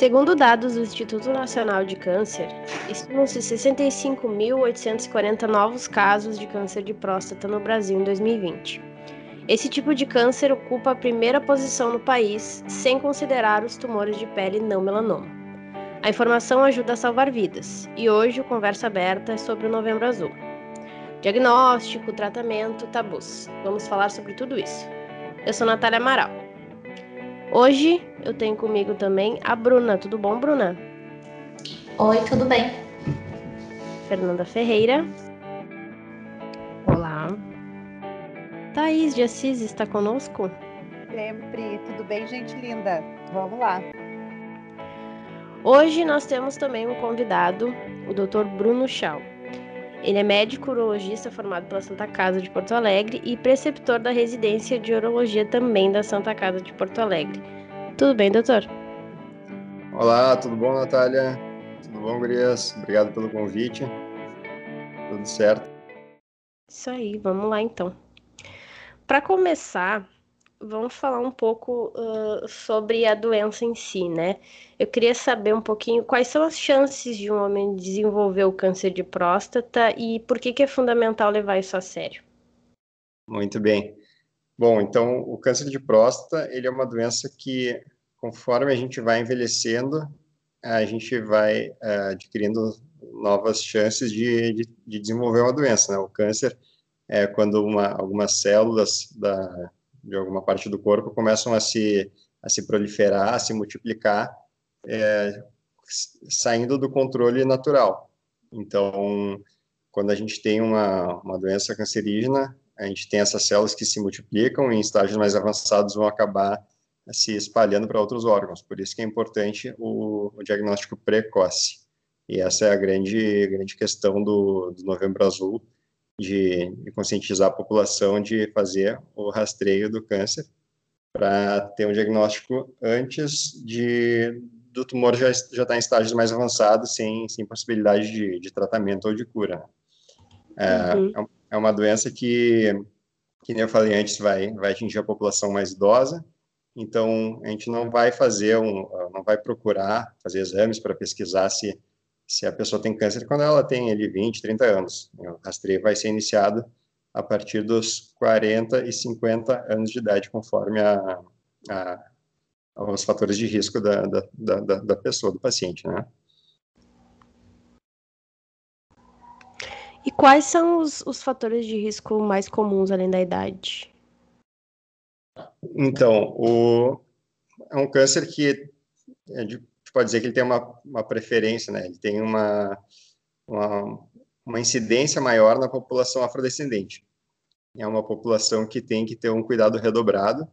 Segundo dados do Instituto Nacional de Câncer, estimam-se 65.840 novos casos de câncer de próstata no Brasil em 2020. Esse tipo de câncer ocupa a primeira posição no país, sem considerar os tumores de pele não melanoma. A informação ajuda a salvar vidas, e hoje o Conversa Aberta é sobre o Novembro Azul. Diagnóstico, tratamento, tabus. Vamos falar sobre tudo isso. Eu sou Natália Amaral. Hoje eu tenho comigo também a Bruna. Tudo bom, Bruna? Oi, tudo bem. Fernanda Ferreira. Olá. Thaís de Assis está conosco? Sempre. Tudo bem, gente linda? Vamos lá. Hoje nós temos também um convidado, o Dr. Bruno Chau. Ele é médico urologista formado pela Santa Casa de Porto Alegre e preceptor da residência de urologia também da Santa Casa de Porto Alegre. Tudo bem, doutor? Olá, tudo bom, Natália? Tudo bom, Gurias? Obrigado pelo convite. Tudo certo? Isso aí, vamos lá então. Para começar, vamos falar um pouco uh, sobre a doença em si, né? Eu queria saber um pouquinho quais são as chances de um homem desenvolver o câncer de próstata e por que, que é fundamental levar isso a sério. Muito bem. Bom, então o câncer de próstata ele é uma doença que, conforme a gente vai envelhecendo, a gente vai uh, adquirindo novas chances de, de, de, desenvolver uma doença. Né? O câncer é quando uma, algumas células da, de alguma parte do corpo começam a se, a se proliferar, a se multiplicar, é, saindo do controle natural. Então, quando a gente tem uma, uma doença cancerígena, a gente tem essas células que se multiplicam e em estágios mais avançados vão acabar se espalhando para outros órgãos. Por isso que é importante o, o diagnóstico precoce. E essa é a grande, grande questão do, do Novembro Azul, de, de, conscientizar a população de fazer o rastreio do câncer para ter um diagnóstico antes de do tumor já já está em estágios mais avançados sem, sem possibilidade de, de tratamento ou de cura. É, uhum. é, é uma doença que, que nem eu falei antes, vai vai atingir a população mais idosa. Então a gente não vai fazer um, não vai procurar fazer exames para pesquisar se se a pessoa tem câncer quando ela tem ali 20, 30 anos. O rastreio vai ser iniciado a partir dos 40 e 50 anos de idade, conforme a, a os fatores de risco da, da, da, da pessoa, do paciente, né? E quais são os, os fatores de risco mais comuns além da idade? Então, o, é um câncer que é de gente pode dizer que ele tem uma, uma preferência, né? Ele tem uma, uma, uma incidência maior na população afrodescendente. É uma população que tem que ter um cuidado redobrado,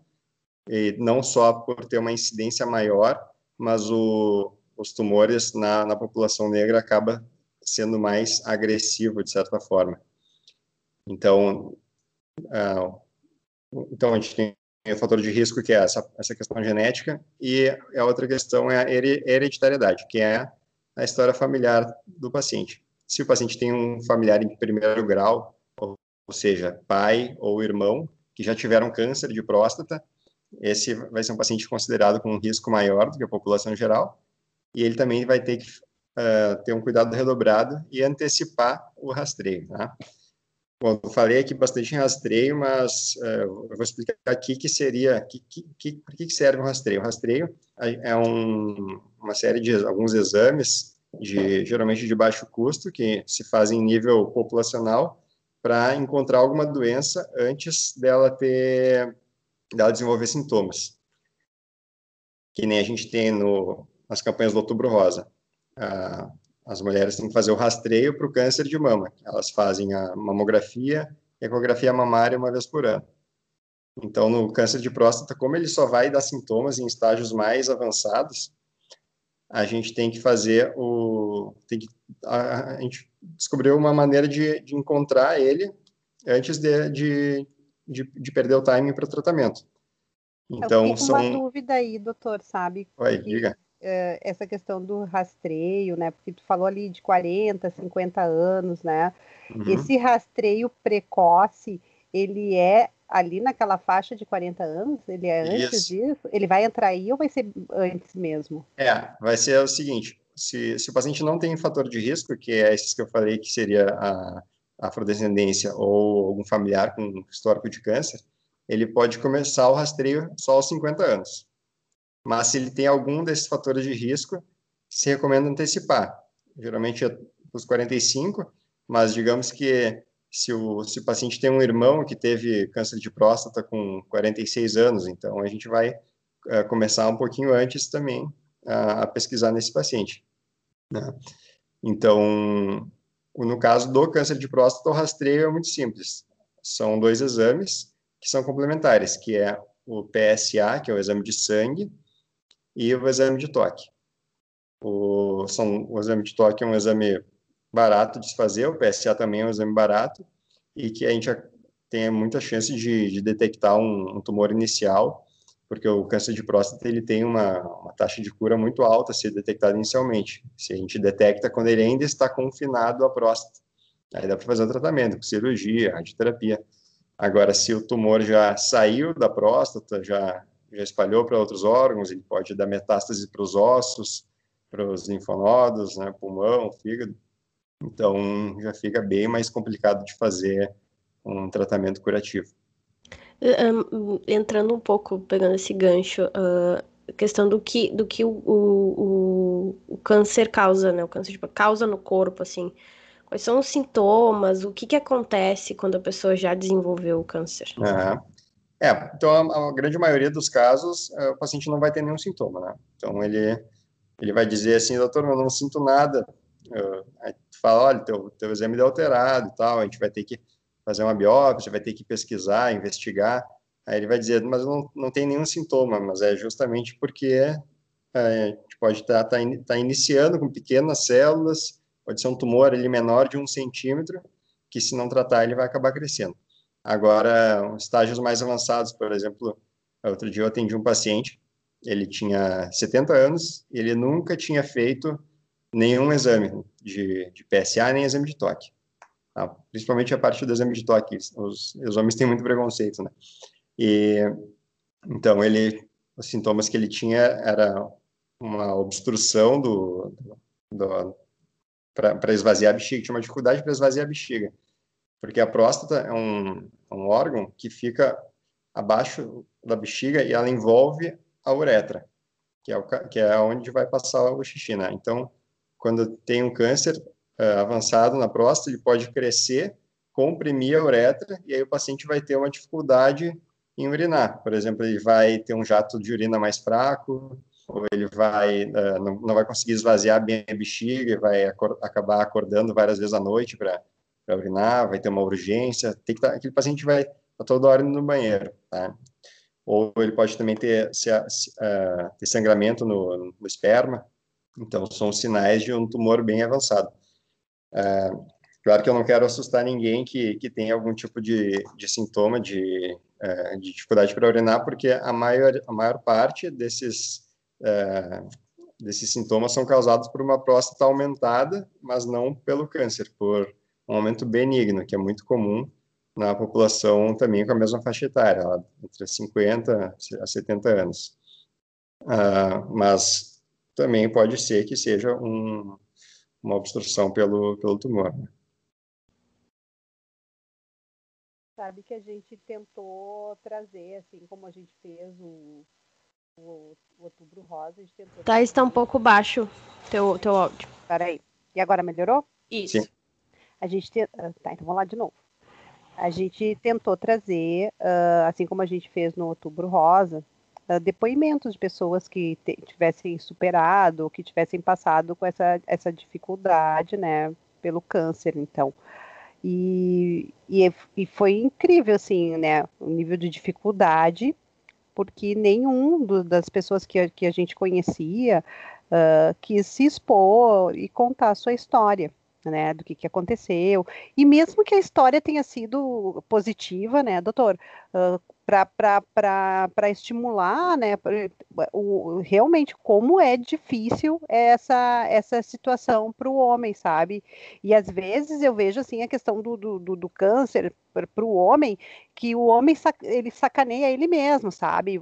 e não só por ter uma incidência maior, mas o, os tumores na, na população negra acaba sendo mais agressivo de certa forma. Então, uh, então a gente tem o fator de risco, que é essa, essa questão genética, e a outra questão é a hereditariedade, que é a história familiar do paciente. Se o paciente tem um familiar em primeiro grau, ou, seja, pai ou irmão, que já tiveram câncer de próstata, esse vai ser um paciente considerado com um risco maior do que a população geral, e ele também vai ter que uh, ter um cuidado redobrado e antecipar o rastreio, tá? Bom, eu falei aqui bastante em rastreio, mas uh, eu vou explicar aqui que seria, que, que, que, que serve o rastreio. O rastreio é um, uma série de alguns exames, de, geralmente de baixo custo, que se fazem em nível populacional, para encontrar alguma doença antes dela ter, dela desenvolver sintomas. Que nem a gente tem no, nas campanhas do Outubro Rosa. Uh, as mulheres têm que fazer o rastreio para o câncer de mama. Elas fazem a mamografia e ecografia mamária uma vez por ano. Então, no câncer de próstata, como ele só vai dar sintomas em estágios mais avançados, a gente tem que fazer o. Tem que, a, a gente descobriu uma maneira de, de encontrar ele antes de, de, de, de perder o timing para o tratamento. Então, Eu são. uma dúvida aí, doutor, sabe? Oi, diga uh, essa questão do rastreio, né? Porque tu falou ali de 40, 50 anos, né? Uhum. Esse rastreio precoce, ele é ali naquela faixa de 40 anos? Ele é antes Isso. disso? Ele vai entrar aí ou vai ser antes mesmo? É, vai ser o seguinte: se, se o paciente não tem fator de risco, que é esses que eu falei que seria a afrodescendência ou algum familiar com histórico de câncer, ele pode começar o rastreio só aos 50 anos. Mas se ele tem algum desses fatores de risco, se recomenda antecipar. Geralmente é os 45, mas digamos que se o, se o paciente tem um irmão que teve câncer de próstata com 46 anos, então a gente vai é, começar um pouquinho antes também a, a pesquisar nesse paciente. Né? Então, no caso do câncer de próstata, o rastreio é muito simples. São dois exames que são complementares, que é o PSA, que é o exame de sangue, e o exame de toque. O, são, o exame de toque é um exame barato de se fazer, o PSA também é um exame barato, e que a gente tem muita chance de, de detectar um, um, tumor inicial, porque o câncer de próstata ele tem uma, uma, taxa de cura muito alta se detectado inicialmente. Se a gente detecta quando ele ainda está confinado à próstata, aí dá para fazer o tratamento, com cirurgia, radioterapia. Agora, se o tumor já saiu da próstata, já, já espalhou para outros órgãos, ele pode dar metástase para os ossos, para os linfonodos, né, pulmão, fígado. Então, já fica bem mais complicado de fazer um tratamento curativo. Entrando um pouco, pegando esse gancho, a uh, questão do que, do que o, o, o, câncer causa, né? O câncer tipo, causa no corpo, assim. Quais são os sintomas? O que, que acontece quando a pessoa já desenvolveu o câncer? Uhum. É, então a, a, grande maioria dos casos, uh, o paciente não vai ter nenhum sintoma, né? Então ele, ele vai dizer assim, doutor, eu não sinto nada. Uh, aí tu fala, olha, teu, teu exame deu alterado e tal, a gente vai ter que fazer uma biópsia, vai ter que pesquisar, investigar. Aí ele vai dizer, mas não, não tem nenhum sintoma, mas é justamente porque é, a gente pode estar tá, tá, tá iniciando com pequenas células, pode ser um tumor ali menor de um centímetro, que se não tratar ele vai acabar crescendo. Agora, estágios mais avançados, por exemplo, outro dia eu atendi um paciente, ele tinha 70 anos, ele nunca tinha feito nenhum exame de, de PSA, nem exame de toque. Tá? Principalmente a parte do exame de toque, os, os homens têm muito preconceito, né? E, então, ele, os sintomas que ele tinha era uma obstrução do, do, do para esvaziar a bexiga, tinha uma dificuldade para esvaziar a bexiga, porque a próstata é um, é um órgão que fica abaixo da bexiga e ela envolve a uretra, que é, o, que é onde vai passar o xixi, né? Então, quando tem um câncer uh, avançado na próstata, ele pode crescer, comprimir a uretra, e aí o paciente vai ter uma dificuldade em urinar. Por exemplo, ele vai ter um jato de urina mais fraco, ou ele vai uh, não, não, vai conseguir esvaziar bem a bexiga e vai acor acabar acordando várias vezes à noite para urinar, vai ter uma urgência, tem que tá, aquele paciente vai tá toda hora no banheiro, tá? Ou ele pode também ter, se, uh, ter sangramento no, no, esperma, então são sinais de um tumor bem avançado. Uh, claro que eu não quero assustar ninguém que, que tem algum tipo de, de sintoma de, uh, de dificuldade para urinar, porque a maior, a maior parte desses desses sintomas são causados por uma próstata aumentada, mas não pelo câncer, por um aumento benigno, que é muito comum na população também com a mesma faixa etária, entre 50 a 70 anos. Uh, mas também pode ser que seja um, uma obstrução pelo, pelo tumor. Né? Sabe que a gente tentou trazer, assim como a gente fez o o, o Outubro Rosa. A gente tentou... Tá, está um pouco baixo teu, teu áudio. Peraí. E agora melhorou? Isso. Sim. A gente te... Ah, tá, então vamos lá de novo. A gente tentou trazer, uh, assim como a gente fez no Outubro Rosa, uh, depoimentos de pessoas que tivessem superado, que tivessem passado com essa, essa dificuldade, né, pelo câncer, então. E, e, e foi incrível, assim, né, o nível de dificuldade porque nenhum do, das pessoas que a, que a gente conhecia uh, quis se expor e contar a sua história. Né, do que, que aconteceu, e mesmo que a história tenha sido positiva, né, doutor, uh, para estimular, né, o, realmente como é difícil essa, essa situação para o homem, sabe? E às vezes eu vejo assim a questão do, do, do câncer para o homem, que o homem ele sacaneia ele mesmo, sabe?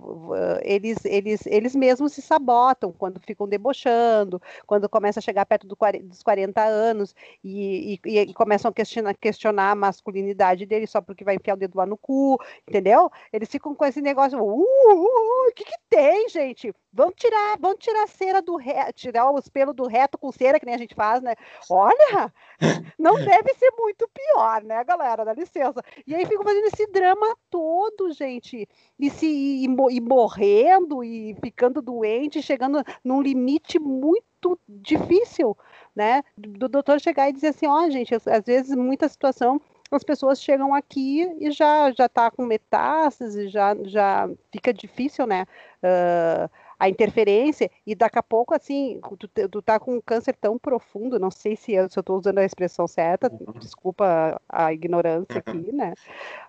Eles, eles, eles mesmos se sabotam quando ficam debochando, quando começa a chegar perto do, dos 40 anos e, e, e começam a questionar, questionar, a masculinidade dele só porque vai enfiar o dedo lá no cu, entendeu? Eles ficam com esse negócio, uh, uh, uh, o que que tem, gente? Vamos tirar, vamos tirar a cera do reto, tirar os pelos do reto com cera, que nem a gente faz, né? Olha, não deve ser muito pior, né, galera? Dá licença. E aí ficam fazendo esse drama todo, gente. E se e, e morrendo e ficando doente, chegando num limite muito difícil, né? Do doutor chegar e dizer assim, ó, oh, gente, às vezes muita situação as pessoas chegam aqui e já já está com metástase, já já fica difícil, né? Uh, a interferência, e daqui a pouco, assim, tu, tu tá com um câncer tão profundo, não sei se eu, estou usando a expressão certa, uhum. desculpa a ignorância uhum. aqui, né,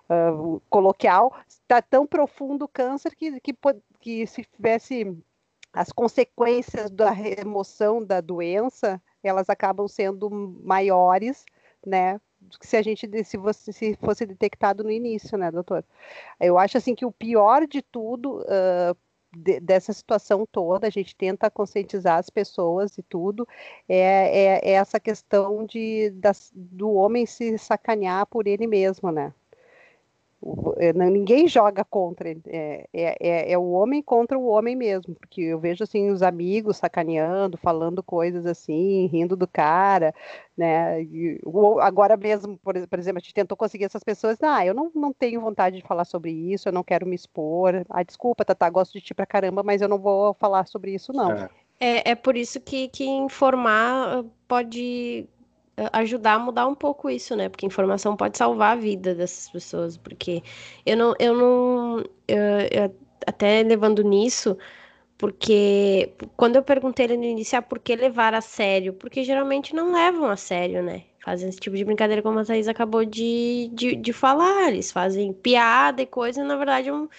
uh, coloquial, está tão profundo o câncer que, que, que se tivesse as consequências da remoção da doença, elas acabam sendo maiores, né, se a gente se fosse, se fosse detectado no início, né, doutor? Eu acho assim que o pior de tudo uh, de, dessa situação toda, a gente tenta conscientizar as pessoas e tudo, é, é, é essa questão de, das, do homem se sacanear por ele mesmo, né? É, ninguém joga contra ele, é, é, é, é, o homem contra o homem mesmo, porque eu vejo assim os amigos sacaneando, falando coisas assim, rindo do cara, né? E, agora mesmo, por, por, exemplo, a gente tentou conseguir essas pessoas, ah, eu não, não tenho vontade de falar sobre isso, eu não quero me expor, ah, desculpa, Tata, gosto de ti pra caramba, mas eu não vou falar sobre isso, não. É, é, é por isso que, que informar pode ajudar a mudar um pouco isso, né? Porque informação pode salvar a vida dessas pessoas. Porque eu não, eu não, eu, eu, até levando nisso, porque quando eu perguntei no início, ah, por que levar a sério? Porque geralmente não levam a sério, né? Fazem esse tipo de brincadeira, como a Thaís acabou de, de, de falar. Eles fazem piada e coisa, e na verdade é um,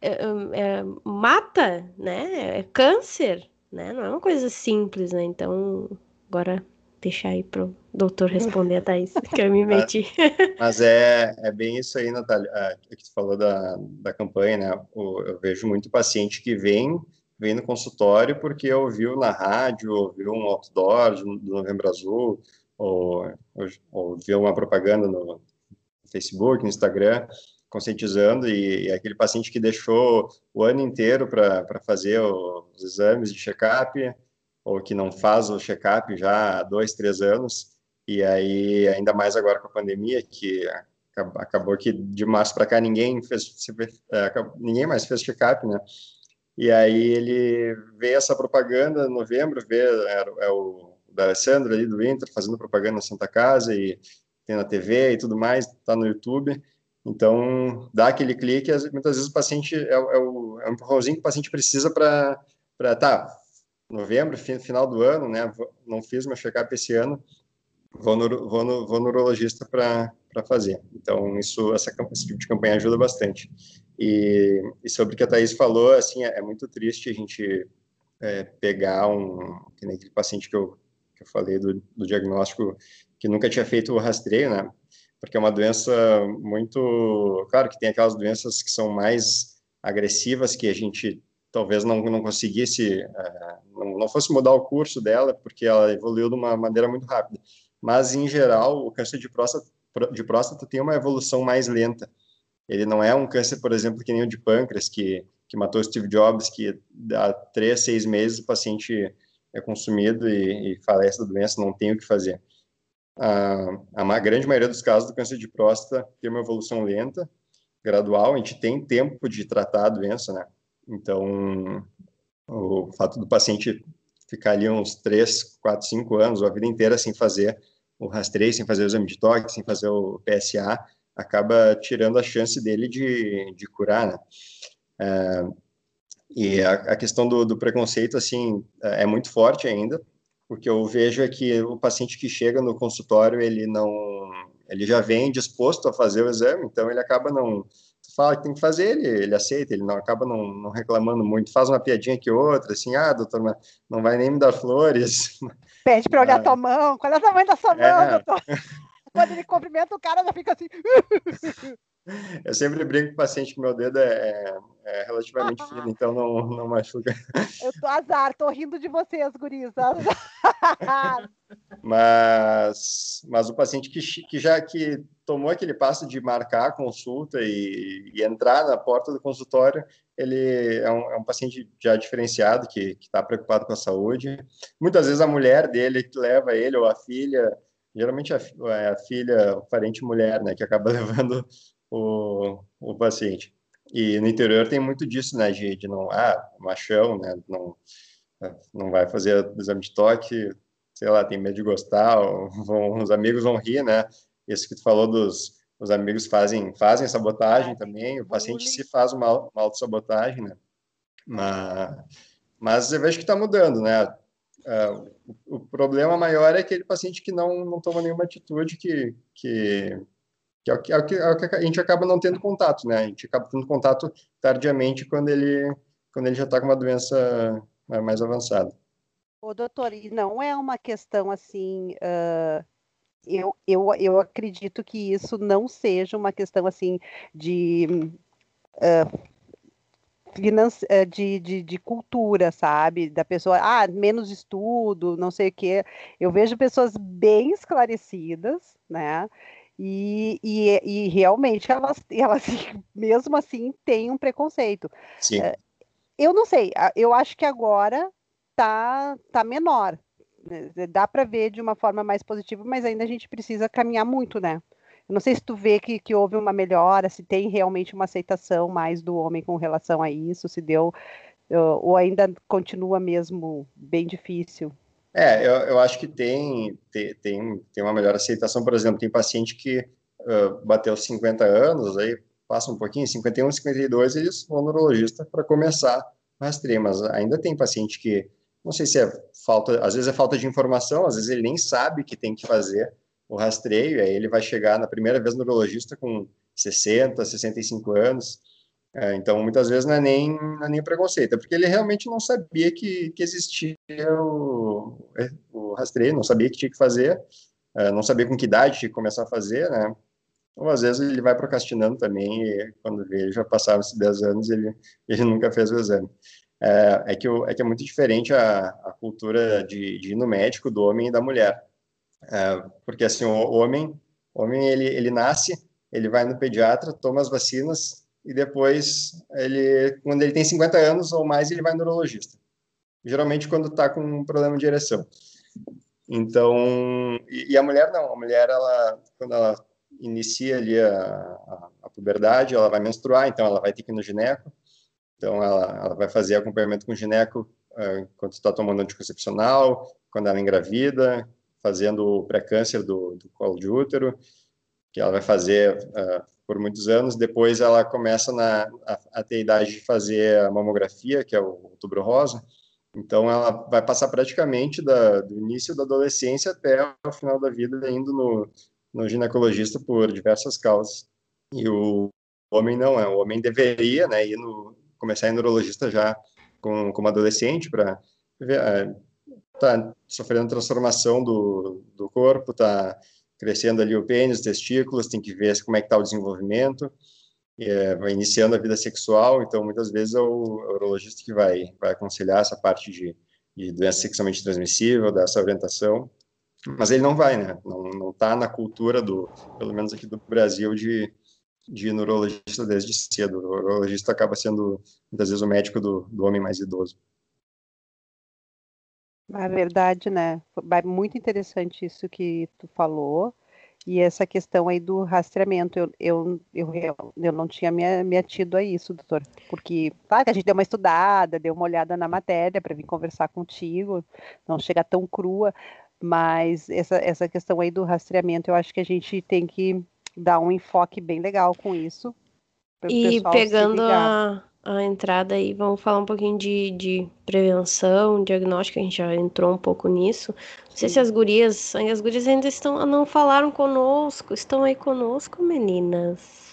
é, é, mata, né? É câncer, né? Não é uma coisa simples, né? Então, agora deixar aí pro doutor responder a Thaís, que eu me meti. Mas é, é bem isso aí, Natália, é, que tu falou da, da campanha, né? eu vejo muito paciente que vem, vem no consultório porque ouviu na rádio, ouviu um outdoor do Novembro Azul, ou, ou, ou viu uma propaganda no Facebook, no Instagram, conscientizando, e, e aquele paciente que deixou o ano inteiro para fazer os exames de check-up, ou que não faz o check-up já há dois, três anos, e aí, ainda mais agora com a pandemia, que acabou que de março para cá ninguém fez, é, ninguém mais fez check-up, né? E aí ele vê essa propaganda em novembro, vê é, é o da Alessandro ali do Inter fazendo propaganda na Santa Casa e tem na TV e tudo mais, tá no YouTube. Então, dá aquele clique, muitas vezes o paciente é, é, o, é um empurrãozinho que o paciente precisa para, tá, novembro, final do ano, né? Não fiz meu check-up esse ano, vou no, vou no, vou no urologista para fazer. Então, isso, essa, esse tipo de campanha ajuda bastante. E, e sobre o que a Thaís falou, assim, é, é muito triste a gente é, pegar um, que nem aquele paciente que eu, que eu falei do, do diagnóstico, que nunca tinha feito o rastreio, né? Porque é uma doença muito. Claro que tem aquelas doenças que são mais agressivas que a gente talvez não, não conseguisse, uh, não, não, fosse mudar o curso dela, porque ela evoluiu de uma maneira muito rápida. Mas, em geral, o câncer de próstata, de próstata tem uma evolução mais lenta. Ele não é um câncer, por exemplo, que nem o de pâncreas, que, que matou Steve Jobs, que há três, seis meses o paciente é consumido e, e falece da doença, não tem o que fazer. A, a grande maioria dos casos do câncer de próstata tem uma evolução lenta, gradual, a gente tem tempo de tratar a doença, né? Então, o fato do paciente ficar ali uns 3, 4, 5 anos, ou a vida inteira sem fazer o rastreio, sem fazer o exame de toque, sem fazer o PSA, acaba tirando a chance dele de, de curar, né? É, e a, a questão do, do, preconceito, assim, é muito forte ainda, porque eu vejo é que o paciente que chega no consultório, ele não, ele já vem disposto a fazer o exame, então ele acaba não fala que tem que fazer, ele, ele aceita, ele não acaba não, não reclamando muito, faz uma piadinha que outra, assim, ah, doutor, mas não vai nem me dar flores. Pede para olhar ah. tua mão, qual é o tamanho da sua é. mão, doutor? Quando ele cumprimenta o cara, já fica assim. Eu sempre brinco com o paciente que meu dedo é, é, é relativamente fino, então não, não machuca. Eu tô azar, tô rindo de vocês, guris. mas, mas o paciente que, que já que tomou aquele passo de marcar a consulta e, e entrar na porta do consultório, ele é um, é um paciente já diferenciado, que está preocupado com a saúde. Muitas vezes a mulher dele que leva ele ou a filha geralmente a, é a filha, o parente mulher, né, que acaba levando o, o paciente. E no interior tem muito disso, né, de, de não, ah, machão, né, não, não vai fazer exame de toque, sei lá, tem medo de gostar, vão, os amigos vão rir, né, isso que tu falou dos os amigos fazem fazem sabotagem também, o paciente se faz uma, uma autossabotagem, né, mas, mas eu vejo que está mudando, né, uh, o, o, problema maior é aquele paciente que não, não toma nenhuma atitude que, que que é o que, é o que, é o que a gente acaba não tendo contato, né? A gente acaba tendo contato tardiamente quando ele, quando ele já está com uma doença mais avançada. Ô, doutor, e não é uma questão assim. Uh, eu, eu, eu acredito que isso não seja uma questão assim de. Uh, de, de, de, cultura, sabe? Da pessoa, ah, menos estudo, não sei o quê. Eu vejo pessoas bem esclarecidas, né? E, e, e realmente elas, elas, mesmo assim, têm um preconceito. Sim. Eh, eu não sei, eu acho que agora tá, tá menor. Né, dá para ver de uma forma mais positiva, mas ainda a gente precisa caminhar muito, né? Eu não sei se tu vê que, que houve uma melhora, se tem realmente uma aceitação mais do homem com relação a isso, se deu, ou ainda continua mesmo bem difícil. É, eu, eu acho que tem, tem, tem, uma melhor aceitação. Por exemplo, tem paciente que uh, bateu 50 anos, aí passa um pouquinho, 51, 52, eles vão no neurologista para começar o rastreio, mas ainda tem paciente que, não sei se é falta, às vezes é falta de informação, às vezes ele nem sabe que tem que fazer o rastreio, aí ele vai chegar na primeira vez no neurologista com 60, 65 anos, é, então, muitas vezes não é nem, não é nem preconceito, é porque ele realmente não sabia que, que existia o, é, o rastreio, não sabia que tinha que fazer, é, não sabia com que idade tinha que começar a fazer, né? Ou às vezes ele vai procrastinando também, e quando vê, já passaram esses 10 anos, ele, ele nunca fez o exame. É, é, que, é que é muito diferente a, a cultura de, de ir no médico do homem e da mulher. É, porque assim, o homem, o homem ele, ele nasce, ele vai no pediatra, toma as vacinas, e depois, ele, quando ele tem 50 anos ou mais, ele vai neurologista. Geralmente quando está com um problema de ereção. Então, e, e, a mulher não, a mulher, ela, quando ela inicia ali a, a, a, puberdade, ela vai menstruar, então ela vai ter que ir no gineco, então ela, ela vai fazer acompanhamento com o gineco uh, quando está tomando anticoncepcional, quando ela engravida, fazendo o pré-câncer do, do colo de útero, que ela vai fazer uh, por muitos anos. Depois ela começa na, a, a, ter a idade de fazer a mamografia, que é o outubro rosa. Então ela vai passar praticamente da, do início da adolescência até o final da vida indo no, no ginecologista por diversas causas. E o homem não, é. O homem deveria, né, ir no, começar no neurologista já com, como adolescente para ver, é, tá sofrendo transformação do, do corpo, tá crescendo ali o pênis, os testículos, tem que ver como é que está o desenvolvimento, é, vai iniciando a vida sexual, então muitas vezes é o, é o urologista que vai, vai aconselhar essa parte de, de doença sexualmente transmissível, dessa orientação, mas ele não vai, né, não está na cultura do, pelo menos aqui do Brasil, de, de neurologista desde cedo, o urologista acaba sendo muitas vezes o médico do, do homem mais idoso. Na verdade, né? Muito interessante isso que tu falou. E essa questão aí do rastreamento, eu, eu, eu, eu não tinha me, me atido a isso, doutor. Porque, claro que a gente deu uma estudada, deu uma olhada na matéria para vir conversar contigo, não chega tão crua, mas essa, essa questão aí do rastreamento, eu acho que a gente tem que dar um enfoque bem legal com isso. E pegando a, a entrada aí, vamos falar um pouquinho de, de prevenção, diagnóstico, a gente já entrou um pouco nisso. Não sei se as gurias, as gurias ainda estão, não falaram conosco, estão aí conosco, meninas.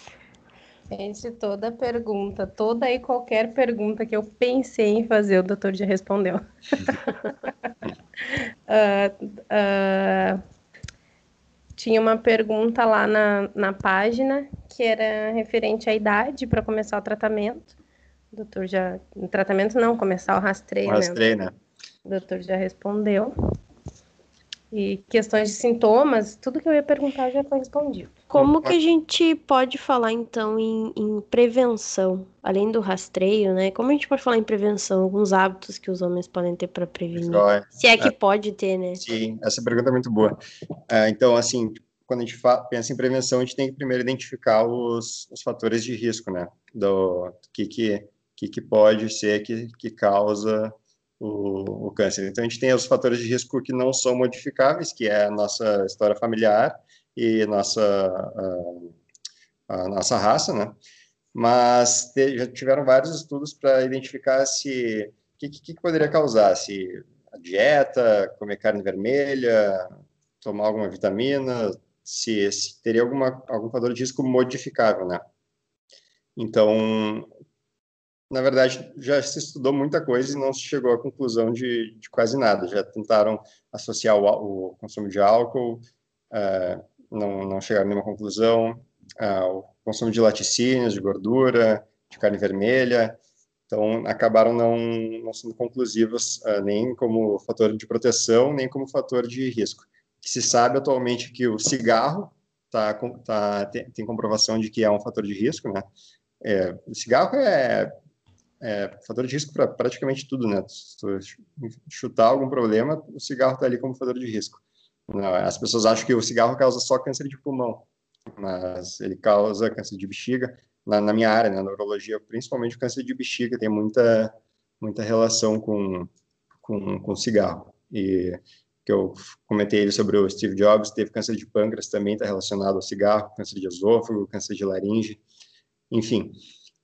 Gente, toda pergunta, toda e qualquer pergunta que eu pensei em fazer, o doutor já respondeu. uh, uh, tinha uma pergunta lá na, na página que era referente à idade para começar o tratamento. O doutor já. O tratamento não, começar o rastreio. O rastreio, né? O doutor já respondeu. E questões de sintomas, tudo que eu ia perguntar já foi respondido. Como que a gente pode falar, então, em, em, prevenção, além do rastreio, né? Como a gente pode falar em prevenção, alguns hábitos que os homens podem ter para prevenir? Se é que é, pode ter, né? Sim, essa pergunta é muito boa. É, então, assim, quando a gente pensa em prevenção, a gente tem que primeiro identificar os, os fatores de risco, né? Do, do que, que, que, que pode ser que, que causa o, o, câncer. Então, a gente tem os fatores de risco que não são modificáveis, que é a nossa história familiar e nossa, a, a nossa raça, né? Mas te, já tiveram vários estudos para identificar se o que, que, que, poderia causar, se a dieta, comer carne vermelha, tomar alguma vitamina, se, se teria alguma, algum fator de risco modificável, né? Então, na verdade, já se estudou muita coisa e não se chegou à conclusão de, de quase nada. Já tentaram associar o, o consumo de álcool, uh, não, não chegaram a nenhuma conclusão. Uh, o consumo de laticínios, de gordura, de carne vermelha, então acabaram não, não sendo conclusivos uh, nem como fator de proteção, nem como fator de risco. Se sabe atualmente que o cigarro tá, tá, tem, tem comprovação de que é um fator de risco, né? É, o cigarro é é, fator de risco para praticamente tudo, né? Se tu chutar algum problema, o cigarro está ali como fator de risco. As pessoas acham que o cigarro causa só câncer de pulmão, mas ele causa câncer de bexiga. Na, na minha área, na neurologia, principalmente o câncer de bexiga tem muita muita relação com com, com cigarro. E que eu comentei sobre o Steve Jobs, teve câncer de pâncreas também está relacionado ao cigarro, câncer de esôfago, câncer de laringe, enfim.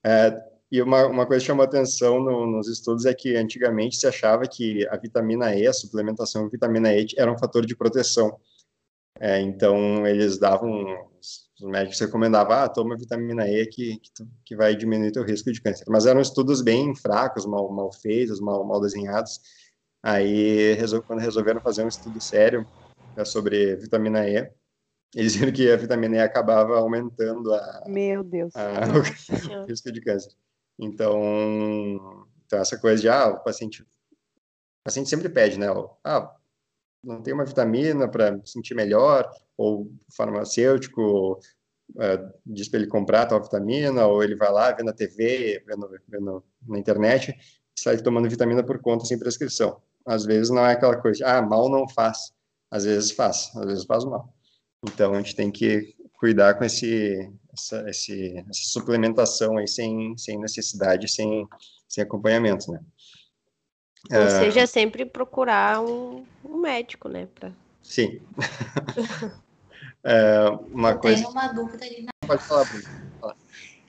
É, e uma, uma coisa que chamou atenção no, nos estudos é que antigamente se achava que a vitamina E, a suplementação de vitamina E, era um fator de proteção. É, então, eles davam, os médicos recomendavam, ah, toma vitamina E que, que, que vai diminuir o risco de câncer. Mas eram estudos bem fracos, mal, mal feitos, mal, mal desenhados. Aí, quando resolveram fazer um estudo sério é, sobre vitamina E, eles viram que a vitamina E acabava aumentando a, Meu Deus. A, o risco de câncer. Então, então essa coisa de, ah, o paciente, o paciente sempre pede, né? Ah, não tem uma vitamina para sentir melhor, ou farmacêutico uh, diz para ele comprar tal vitamina, ou ele vai lá, vê na TV, no, na internet, sai tomando vitamina por conta sem prescrição. Às vezes não é aquela coisa, ah, mal não faz. Às vezes faz, às vezes faz mal. Então a gente tem que cuidar com esse, essa, esse, essa suplementação aí sem, sem necessidade, sem, sem acompanhamento, né? Ou uh, seja, sempre procurar um, um médico, né? Pra... Sim. é, uma eu coisa... tenho uma dúvida ali na... Pode falar, Bruno. Fala.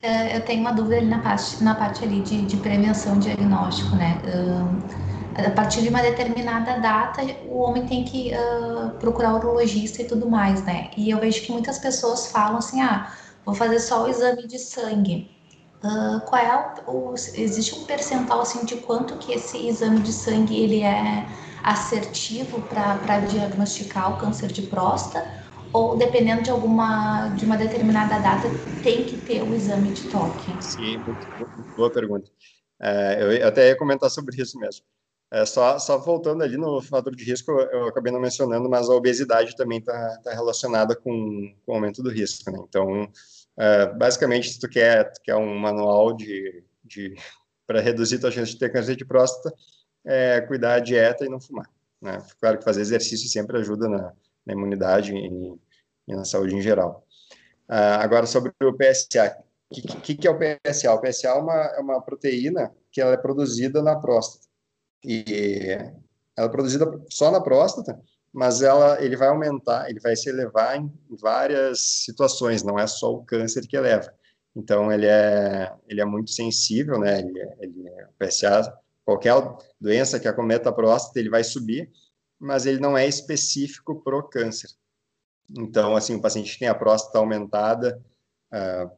É, eu tenho uma dúvida ali na parte, na parte ali de, de prevenção diagnóstico, né? Uh, a partir de uma determinada data, o homem tem que uh, procurar o urologista e tudo mais, né? E eu vejo que muitas pessoas falam assim, ah, vou fazer só o exame de sangue. Uh, qual é o, o, existe um percentual assim de quanto que esse exame de sangue ele é assertivo para diagnosticar o câncer de próstata ou dependendo de alguma de uma determinada data tem que ter o exame de toque? Sim, boa pergunta. É, eu até ia comentar sobre isso mesmo. É, só, só voltando ali no fator de risco, eu acabei não mencionando, mas a obesidade também está tá relacionada com, com o aumento do risco, né? Então, é, basicamente, se tu quer, tu quer um manual de, de para reduzir tua chance de ter câncer de próstata, é cuidar da dieta e não fumar, né? Claro que fazer exercício sempre ajuda na, na imunidade e, e, na saúde em geral. Uh, agora, sobre o PSA. O que, que, que, é o PSA? O PSA é uma, é uma proteína que ela é produzida na próstata e ela é produzida só na próstata, mas ela, ele vai aumentar, ele vai se elevar em várias situações, não é só o câncer que eleva. Então, ele é, ele é muito sensível, né? Ele, ele, o PSA, qualquer doença que acometa a próstata, ele vai subir, mas ele não é específico para o câncer. Então, assim, o paciente que tem a próstata aumentada, uh,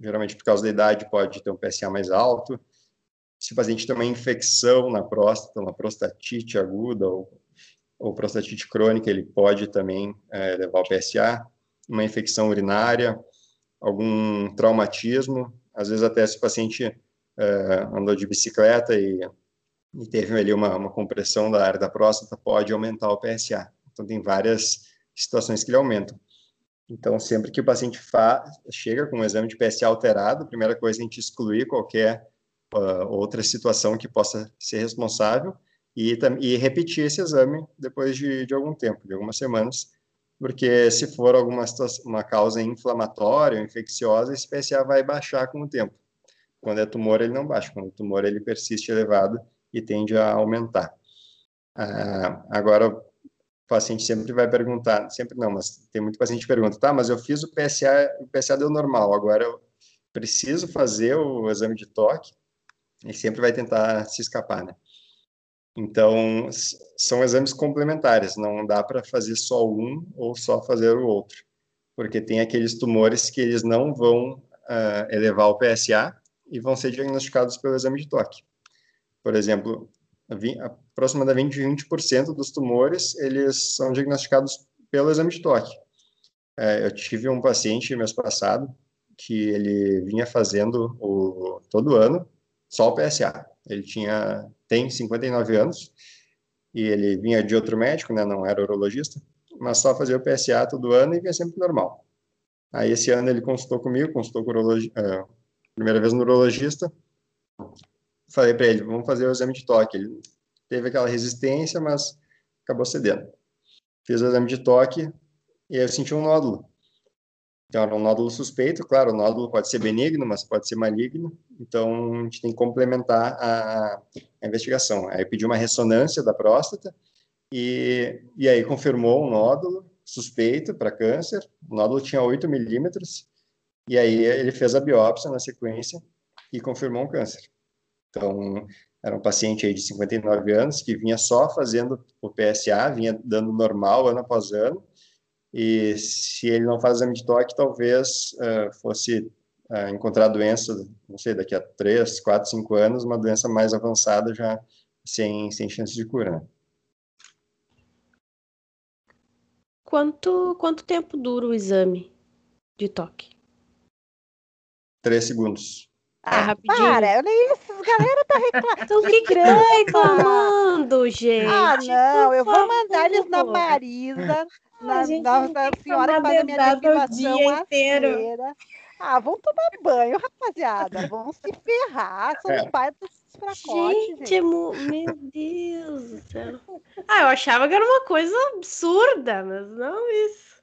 geralmente por causa da idade, pode ter um PSA mais alto. Se o paciente tem uma infecção na próstata, uma prostatite aguda ou, ou prostatite crônica, ele pode também é, levar o PSA. Uma infecção urinária, algum traumatismo, às vezes até se o paciente é, andou de bicicleta e, e teve ali uma, uma, compressão da área da próstata, pode aumentar o PSA. Então, tem várias situações que ele aumenta. Então, sempre que o paciente chega com um exame de PSA alterado, a primeira coisa é a gente excluir qualquer uh, outra situação que possa ser responsável e, e repetir esse exame depois de, de algum tempo, de algumas semanas, porque se for alguma uma causa inflamatória infecciosa, esse PSA vai baixar com o tempo. Quando é tumor, ele não baixa. Quando é tumor, ele persiste elevado e tende a aumentar. Ah, agora, o paciente sempre vai perguntar, sempre não, mas tem muito paciente que pergunta, tá, mas eu fiz o PSA, o PSA deu normal, agora eu preciso fazer o exame de toque, e sempre vai tentar se escapar, né? Então, são exames complementares, não dá para fazer só um ou só fazer o outro, porque tem aqueles tumores que eles não vão uh, elevar o PSA e vão ser diagnosticados pelo exame de toque. Por exemplo, aproximadamente 20% dos tumores, eles são diagnosticados pelo exame de toque. É, eu tive um paciente mês passado que ele vinha fazendo o, todo ano só o PSA. Ele tinha tem 59 anos e ele vinha de outro médico, né, não era urologista, mas só fazia o PSA todo ano e vinha sempre normal. Aí esse ano ele consultou comigo, consultou com o urologista, uh, primeira vez no urologista. Falei para ele, vamos fazer o exame de toque. Ele teve aquela resistência, mas acabou cedendo. Fiz o exame de toque e aí eu senti um nódulo. Era um nódulo suspeito, claro, o nódulo pode ser benigno, mas pode ser maligno, então a gente tem que complementar a, a investigação. Aí pedi uma ressonância da próstata e, e aí confirmou um nódulo suspeito para câncer, o nódulo tinha 8 milímetros, e aí ele fez a biópsia na sequência e confirmou um câncer. Então, era um paciente aí de 59 anos que vinha só fazendo o PSA, vinha dando normal ano após ano, e se ele não faz exame de toque, talvez uh, fosse uh, encontrar doença, não sei, daqui a 3, 4, 5 anos, uma doença mais avançada já sem, sem chance de cura. Né? Quanto, quanto tempo dura o exame de toque? Três segundos. Ah, rapidinho. Para, olha isso, galera tá reclamando. Então que reclamando, gente. Ah, não, eu vou mandar eles na Marisa na, na, na senhora que faz a minha depilação inteira. Ah, vão tomar banho, rapaziada. Vão se ferrar. São é. os pais dos fracotes, gente. gente. Meu Deus do céu. Ah, eu achava que era uma coisa absurda, mas não isso.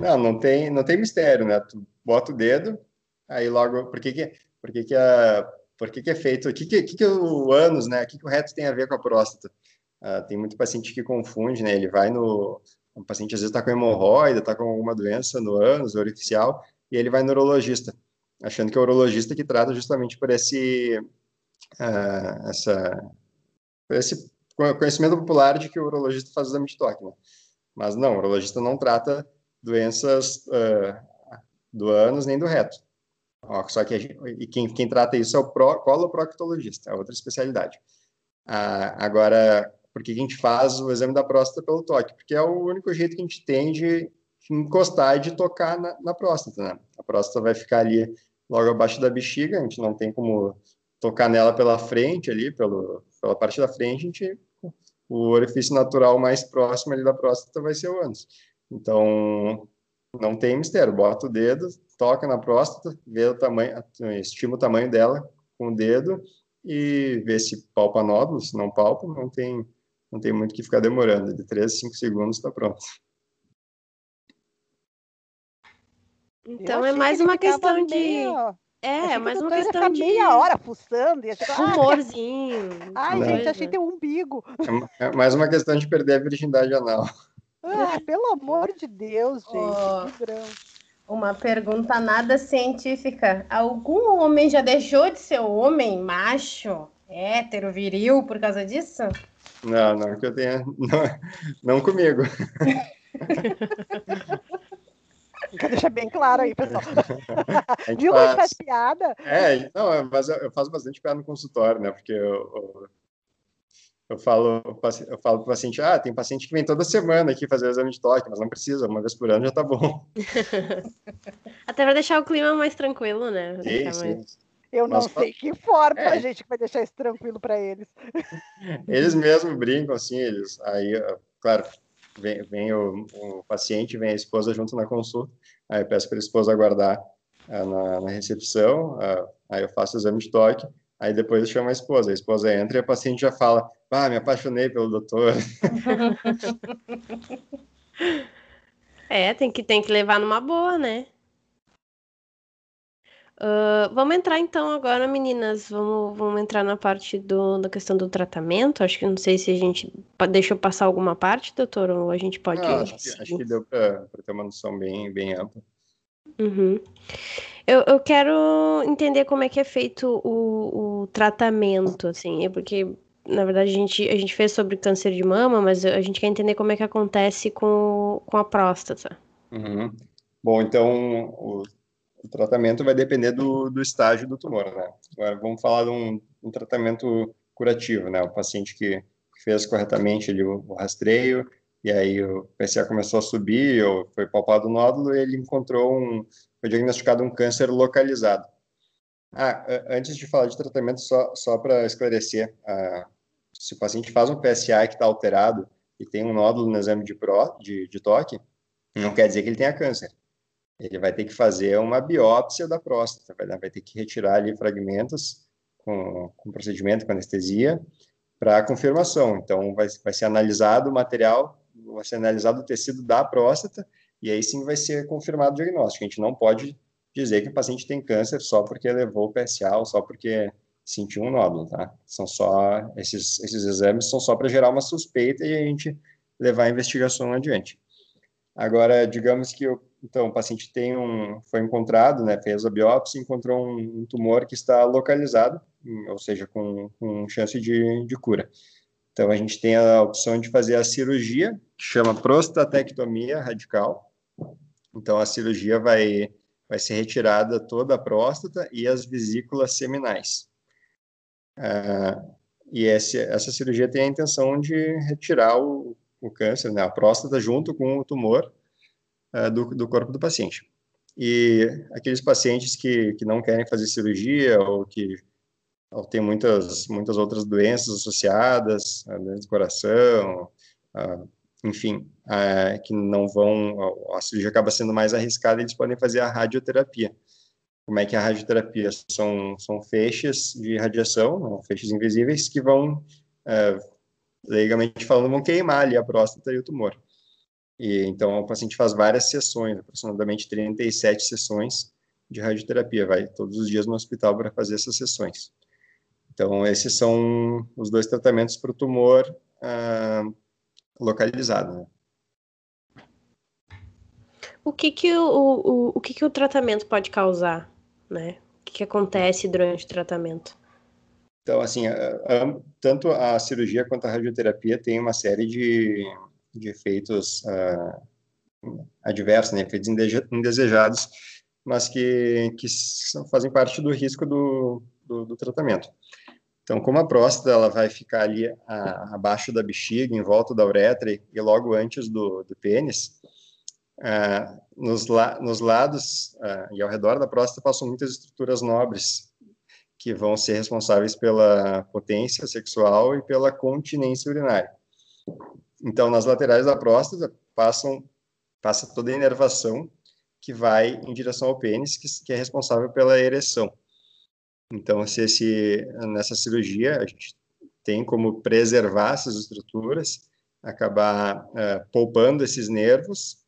Não, não tem, não tem mistério, né? Tu bota o dedo, aí logo. Por que, que, por que, que, a, por que, que é feito? O que, que, que, que o ânus, né? O que, que o reto tem a ver com a próstata? Uh, tem muito paciente que confunde, né? Ele vai no, o paciente às vezes está com hemorroida, está com alguma doença no ânus orificial, e ele vai no urologista, achando que é o urologista que trata justamente por esse, uh, essa, por esse conhecimento popular de que o urologista faz exame de toque, né? Mas não, o urologista não trata doenças uh, do ânus nem do reto. Ó, só que gente, e quem, quem trata isso é o pro, coloproctologista, é outra especialidade. Uh, agora, por que a gente faz o exame da próstata pelo toque? Porque é o único jeito que a gente tem de encostar e de tocar na, na próstata, né? A próstata vai ficar ali logo abaixo da bexiga, a gente não tem como tocar nela pela frente ali, pelo, pela parte da frente, a gente, o orifício natural mais próximo ali da próstata vai ser o ânus. Então, não tem mistério, bota o dedo, toca na próstata, vê o tamanho, estima o tamanho dela com o dedo e vê se palpa nódulos, se não palpa, não tem não tem muito que ficar demorando, de 3 a 5 segundos está pronto. Então é mais uma questão de. Meio... É, mais uma questão de. meia hora fuçando. E achei... Humorzinho. Ai, Não. gente, achei um umbigo. É, é mais uma questão de perder a virgindade anal. Ah, pelo amor de Deus, gente. Oh. Uma pergunta nada científica. Algum homem já deixou de ser homem, macho, hétero, viril, por causa disso? Não, não que eu tenha. Não, não comigo. Quer deixar bem claro aí, pessoal. Viu faz... faz piada? É, não, mas eu faço bastante piada no consultório, né? Porque eu, eu, eu falo, eu falo para o paciente, ah, tem paciente que vem toda semana aqui fazer o exame de toque, mas não precisa, uma vez por ano já tá bom. Até para deixar o clima mais tranquilo, né? Sim, sim. Mais... Eu não mas, sei que forma é. a gente vai deixar isso tranquilo para eles. Eles mesmos brincam assim, eles. Aí, claro, vem, vem o, o, paciente, vem a esposa junto na consulta, aí eu peço para a esposa aguardar uh, na, na, recepção, uh, aí eu faço o exame de toque, aí depois eu chamo a esposa, a esposa entra e a paciente já fala, ah, me apaixonei pelo doutor. é, tem que, tem que levar numa boa, né? Uh, vamos entrar então agora, meninas. Vamos, vamos entrar na parte do, da questão do tratamento. Acho que não sei se a gente deixou passar alguma parte, doutor, ou a gente pode. Acho, que, acho, que, deu para ter uma noção bem, bem ampla. Uhum. Eu, eu quero entender como é que é feito o, o tratamento, assim, porque na verdade a gente, a gente fez sobre câncer de mama, mas a gente quer entender como é que acontece com, com a próstata. Uhum. Bom, então o o tratamento vai depender do, do estágio do tumor, né? Agora vamos falar de um, um tratamento curativo, né? O paciente que fez corretamente ali, o, o rastreio, e aí o PSA começou a subir, ou foi palpado o nódulo, e ele encontrou um, foi diagnosticado um câncer localizado. Ah, antes de falar de tratamento, só, só para esclarecer, se o paciente faz um PSA que está alterado e tem um nódulo no exame de, pro, de, de toque, não quer dizer que ele tenha câncer ele vai ter que fazer uma biópsia da próstata, vai, vai ter que retirar ali fragmentos com, com procedimento, com anestesia, para confirmação. Então, vai, vai ser analisado o material, vai ser analisado o tecido da próstata, e aí sim vai ser confirmado o diagnóstico. A gente não pode dizer que o paciente tem câncer só porque levou o PSA ou só porque sentiu um nódulo, tá? São só, esses, esses exames são só para gerar uma suspeita e a gente levar a investigação adiante. Agora, digamos que o então, o paciente tem um, foi encontrado, né, fez a biópsia, encontrou um, um tumor que está localizado, ou seja, com, com chance de, de cura. Então, a gente tem a opção de fazer a cirurgia, que chama prostatectomia radical. Então, a cirurgia vai, vai ser retirada toda a próstata e as vesículas seminais. Ah, e esse, essa cirurgia tem a intenção de retirar o, o câncer, né, a próstata junto com o tumor, uh, do, do corpo do paciente. E aqueles pacientes que, que não querem fazer cirurgia ou que ou tem muitas, muitas outras doenças associadas, a doença do coração, enfim, uh, que não vão, a cirurgia acaba sendo mais arriscada, eles podem fazer a radioterapia. Como é que a radioterapia? São, são feixes de radiação, não, feixes invisíveis, que vão, uh, legalmente falando, vão queimar ali a próstata e o tumor. E, então, o paciente faz várias sessões, aproximadamente 37 sessões de radioterapia, vai todos os dias no hospital para fazer essas sessões. Então, esses são os dois tratamentos para o tumor ah, localizado. Né? O que que o, o, o que que o tratamento pode causar, né? O que, que acontece durante o tratamento? Então, assim, a, a, tanto a cirurgia quanto a radioterapia tem uma série de de efeitos uh, adversos, né, efeitos indesejados, mas que, que fazem parte do risco do, do, do, tratamento. Então, como a próstata ela vai ficar ali a, abaixo da bexiga, em volta da uretra e, logo antes do, do pênis, uh, nos, la, nos lados uh, e ao redor da próstata passam muitas estruturas nobres que vão ser responsáveis pela potência sexual e pela continência urinária. Então, nas laterais da próstata passam passa toda a inervação que vai em direção ao pênis, que, que é responsável pela ereção. Então, se esse, nessa cirurgia a gente tem como preservar essas estruturas, acabar uh, poupando esses nervos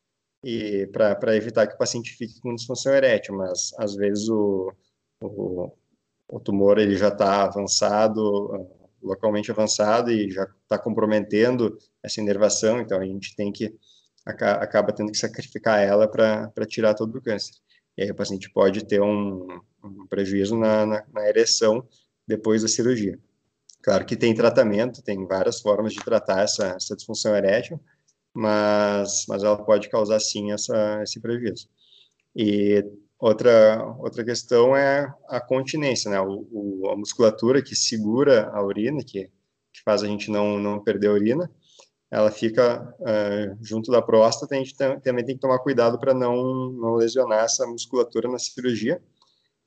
e para evitar que o paciente fique com disfunção erétil, mas às vezes o, o, o tumor ele já está avançado, localmente avançado e já está comprometendo essa inervação, então a gente tem que acaba tendo que sacrificar ela para tirar todo o câncer. E aí o paciente pode ter um, um prejuízo na, na, na, ereção depois da cirurgia. Claro que tem tratamento, tem várias formas de tratar essa, essa disfunção erétil, mas, mas ela pode causar sim essa, esse prejuízo. E outra, outra questão é a continência, né? O, o, a musculatura que segura a urina, que, que faz a gente não, não perder a urina, ela fica uh, junto da próstata, a gente também tem que tomar cuidado para não, não lesionar essa musculatura na cirurgia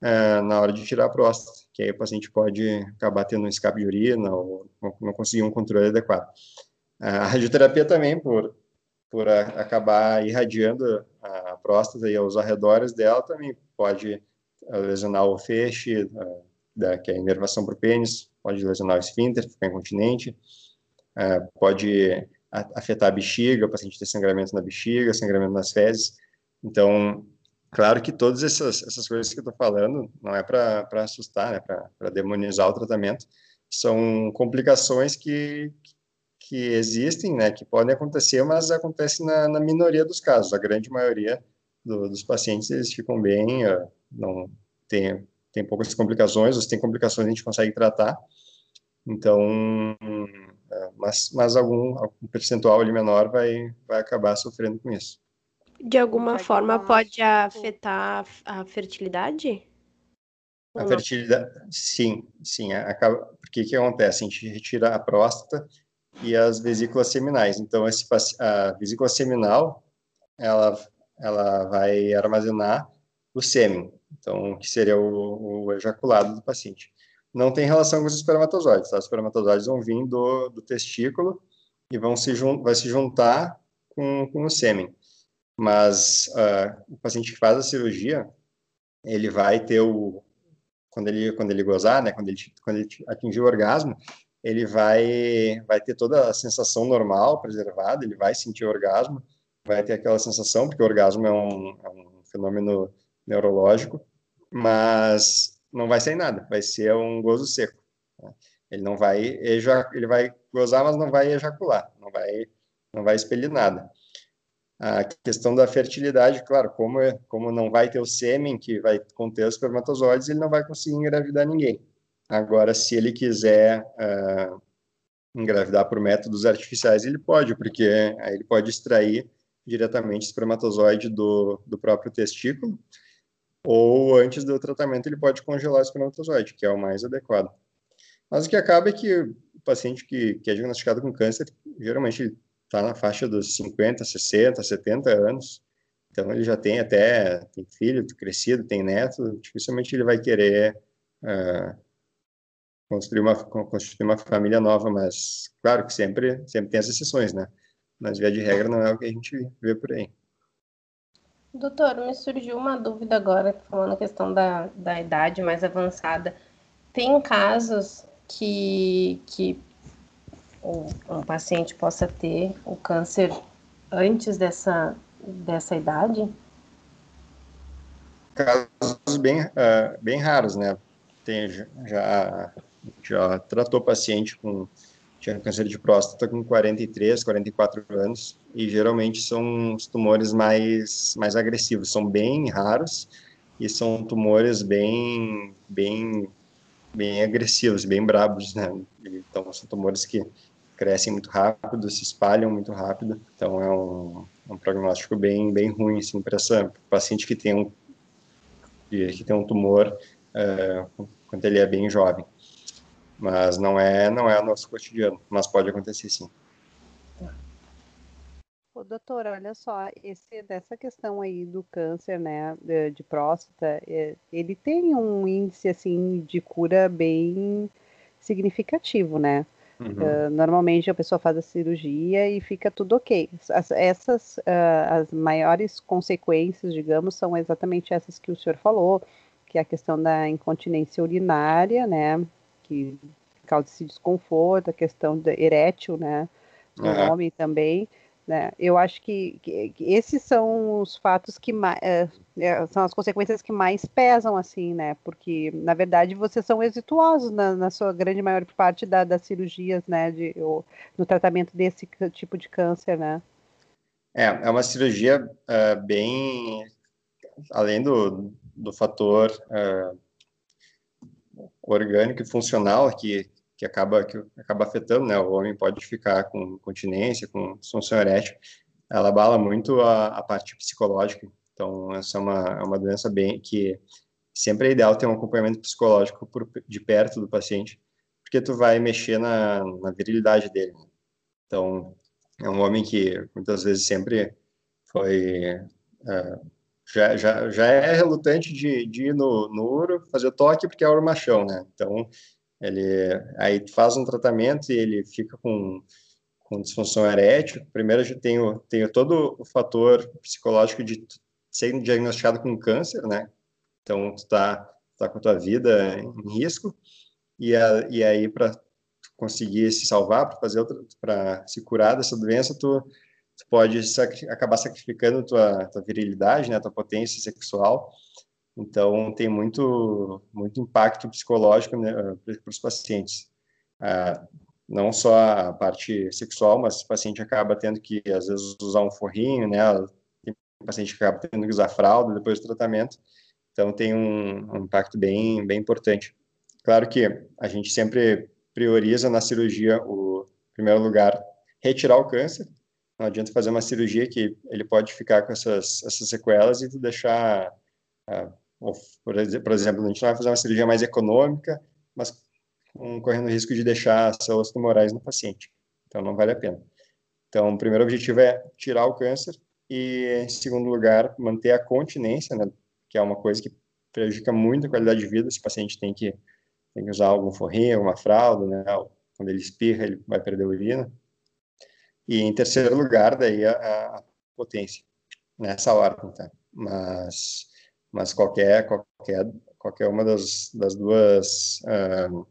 uh, na hora de tirar a próstata, que aí o paciente pode acabar tendo um escape de urina ou não conseguir um controle adequado. Uh, a radioterapia também, por, por a, acabar irradiando a próstata e aos arredores dela, também pode lesionar o feixe, da, que é a inervação para o pênis, pode lesionar o esfíncter, ficar incontinente, pode afetar a bexiga, o paciente ter sangramento na bexiga, sangramento nas fezes. Então, claro que todas essas, essas coisas que eu estou falando não é para assustar, né, para demonizar o tratamento, são complicações que, que existem, né, que podem acontecer, mas acontecem na, na minoria dos casos. A grande maioria do, dos pacientes, eles ficam bem, uh, não tem, tem poucas complicações, ou se tem complicações a gente consegue tratar. Então, é, mas, mas algum, algum percentual ali menor vai, vai acabar sofrendo com isso. De alguma forma pode afetar a fertilidade? A fertilidade, sim, sim, acaba, porque que acontece? A gente retira a próstata e as vesículas seminais. Então, esse, a vesícula seminal, ela, ela vai armazenar o sêmen, então, que seria o, o ejaculado do paciente não tem relação com os espermatozoides. Tá? Os espermatozoides vão vir do, do testículo e vão se, vai se juntar com, com o sêmen. Mas uh, o paciente que faz a cirurgia, ele vai ter o quando ele quando ele gozar, né, quando ele quando ele atingir o orgasmo, ele vai vai ter toda a sensação normal preservada, ele vai sentir orgasmo, vai ter aquela sensação porque o orgasmo é um, é um fenômeno neurológico, mas não vai sair nada, vai ser um gozo seco. Né? Ele não vai ele vai gozar, mas não vai ejacular, não vai não vai expelir nada. A questão da fertilidade, claro, como como não vai ter o sêmen que vai conter os espermatozoides, ele não vai conseguir engravidar ninguém. Agora, se ele quiser uh, engravidar por métodos artificiais, ele pode, porque aí ele pode extrair diretamente espermatozoide do, do próprio testículo ou antes do tratamento ele pode congelar espermatozoide, que é o mais adequado. Mas o que acaba é que o paciente que, que é diagnosticado com câncer, geralmente está na faixa dos 50, 60, 70 anos, então ele já tem até, tem filho crescido, tem neto, dificilmente ele vai querer uh, construir, uma, construir uma família nova, mas claro que sempre, sempre tem as exceções, né? Mas via de regra não é o que a gente vê por aí. Doutor, me surgiu uma dúvida agora, falando a questão da, da idade mais avançada. Tem casos que, que um paciente possa ter o câncer antes dessa, dessa idade? Casos bem, uh, bem raros, né? Tem, já, já tratou paciente com tinha câncer de próstata com 43, 44 anos, e geralmente são os tumores mais, mais agressivos, são bem raros, e são tumores bem, bem, bem agressivos, bem brabos, né? Então, são tumores que crescem muito rápido, se espalham muito rápido, então é um, um prognóstico bem, bem ruim, assim, para essa paciente que tem um, que tem um tumor uh, quando ele é bem jovem mas não é não é o nosso cotidiano, mas pode acontecer sim. Ô, doutora, olha só, esse, dessa questão aí do câncer, né, de, de próstata, é, ele tem um índice, assim, de cura bem significativo, né? Uhum. Uh, normalmente a pessoa faz a cirurgia e fica tudo ok. As, essas, uh, as maiores consequências, digamos, são exatamente essas que o senhor falou, que é a questão da incontinência urinária, né, que causa esse desconforto, a questão da erétil, né, do uhum. homem também, né, eu acho que, que, que esses são os fatos que mais, é, é, são as consequências que mais pesam, assim, né, porque, na verdade, vocês são exitosos na, na sua grande maior parte da, das cirurgias, né, de, ou, no tratamento desse tipo de câncer, né. É, é uma cirurgia uh, bem, além do, do fator uh, orgânico e funcional que, que, acaba, que acaba afetando, né? O homem pode ficar com continência, com disfunção erétil, ela abala muito a, a parte psicológica. Então, essa é uma, é uma doença bem que sempre é ideal ter um acompanhamento psicológico por, de perto do paciente, porque tu vai mexer na, na virilidade dele. Né? Então, é um homem que muitas vezes sempre foi uh, já, já, já é relutante de, de ir no, no uro fazer o toque porque é ouro machão, né? Então ele aí faz um tratamento e ele fica com, com disfunção erétil. Primeiro eu tenho tenho todo o fator psicológico de ser diagnosticado com câncer, né? Então tu tá tá com a tua vida em risco e, a, e aí para conseguir se salvar, para fazer para se curar dessa doença, tu, tu pode sacri acabar sacrificando tua, tua virilidade, né, tua potência sexual. Então tem muito muito impacto psicológico né, para os pacientes. Ah, não só a parte sexual, mas o paciente acaba tendo que às vezes usar um forrinho, né? Tem paciente que acaba tendo que usar fralda depois do tratamento. Então tem um, um impacto bem bem importante. Claro que a gente sempre prioriza na cirurgia o em primeiro lugar retirar o câncer. Não adianta fazer uma cirurgia que ele pode ficar com essas, essas sequelas e deixar, uh, por, exemplo, a gente vai fazer uma cirurgia mais econômica, mas um, correndo o risco de deixar células tumorais no paciente. Então não vale a pena. Então, o primeiro objetivo é tirar o câncer e, em segundo lugar, manter a continência, né, que é uma coisa que prejudica muito a qualidade de vida. Esse paciente tem que tem que usar algum forrinho, alguma fralda, né? Quando ele espirra, ele vai perder a urina. E em terceiro lugar, daí a, a potência, nessa ordem, tá? Mas, mas qualquer, qualquer, qualquer uma das, das duas uh,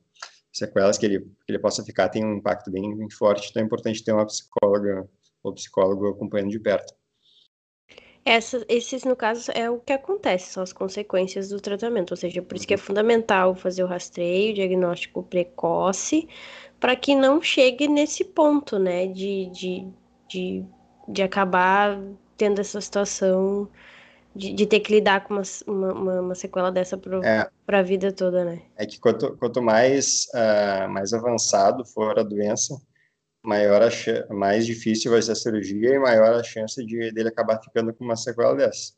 sequelas que ele, que ele possa ficar tem um impacto bem, bem forte, então é importante ter uma psicóloga ou psicólogo acompanhando de perto. Essa, esses, no caso, é o que acontece, são as consequências do tratamento. Ou seja, por isso que é fundamental fazer o rastreio, o diagnóstico precoce, para que não chegue nesse ponto, né, de, de, de, de acabar tendo essa situação de, de ter que lidar com uma, uma, uma sequela dessa para é, a vida toda, né? É que quanto, quanto mais, uh, mais avançado for a doença, maior a mais difícil vai ser a cirurgia e maior a chance de dele acabar ficando com uma sequela dessa.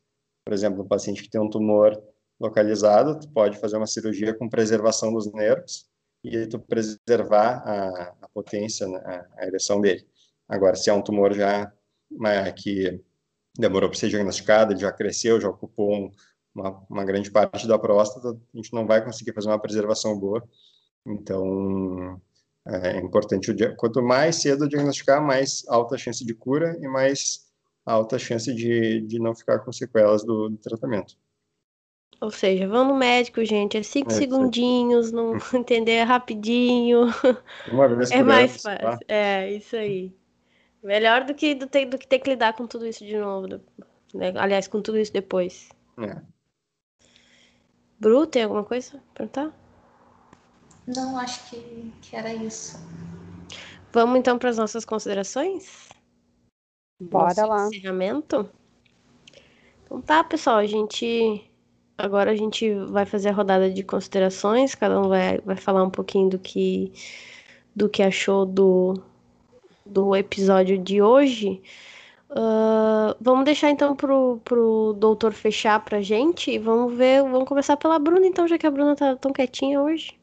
Por exemplo, um paciente que tem um tumor localizado, tu pode fazer uma cirurgia com preservação dos nervos e tu preservar a, a potência, né, a, a, ereção dele. Agora, se é um tumor já né, que demorou para ser diagnosticado, já cresceu, já ocupou um, uma, uma grande parte da próstata, a gente não vai conseguir fazer uma preservação boa. Então, é importante, quanto mais cedo diagnosticar, mais alta a chance de cura e mais alta a chance de, de não ficar com sequelas do, do tratamento. Ou seja, vão no médico, gente, é cinco é, segundinhos, não entender é rapidinho. Uma vez é mais fácil. Tá? É, isso aí. Melhor do que, do, ter, do que ter que lidar com tudo isso de novo. Né? Aliás, com tudo isso depois. É. Bru, tem alguma coisa pra perguntar? Não, acho que, que era isso. Vamos então para as nossas considerações? Bora Nosso lá. Encerramento? Então tá, pessoal, a gente. Agora a gente vai fazer a rodada de considerações, cada um vai, vai falar um pouquinho do que, do que achou do, do episódio de hoje. Uh, vamos deixar então pro, pro doutor fechar pra gente e vamos ver, vamos começar pela Bruna então, já que a Bruna tá tão quietinha hoje.